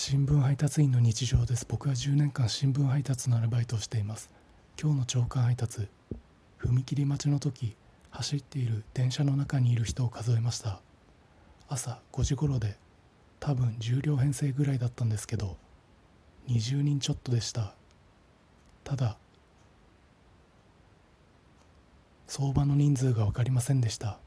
新聞配達員の日常です。僕は10年間新聞配達のアルバイトをしています。今日の朝刊配達踏切待ちの時走っている電車の中にいる人を数えました。朝5時頃で多分10両編成ぐらいだったんですけど20人ちょっとでした。ただ相場の人数が分かりませんでした。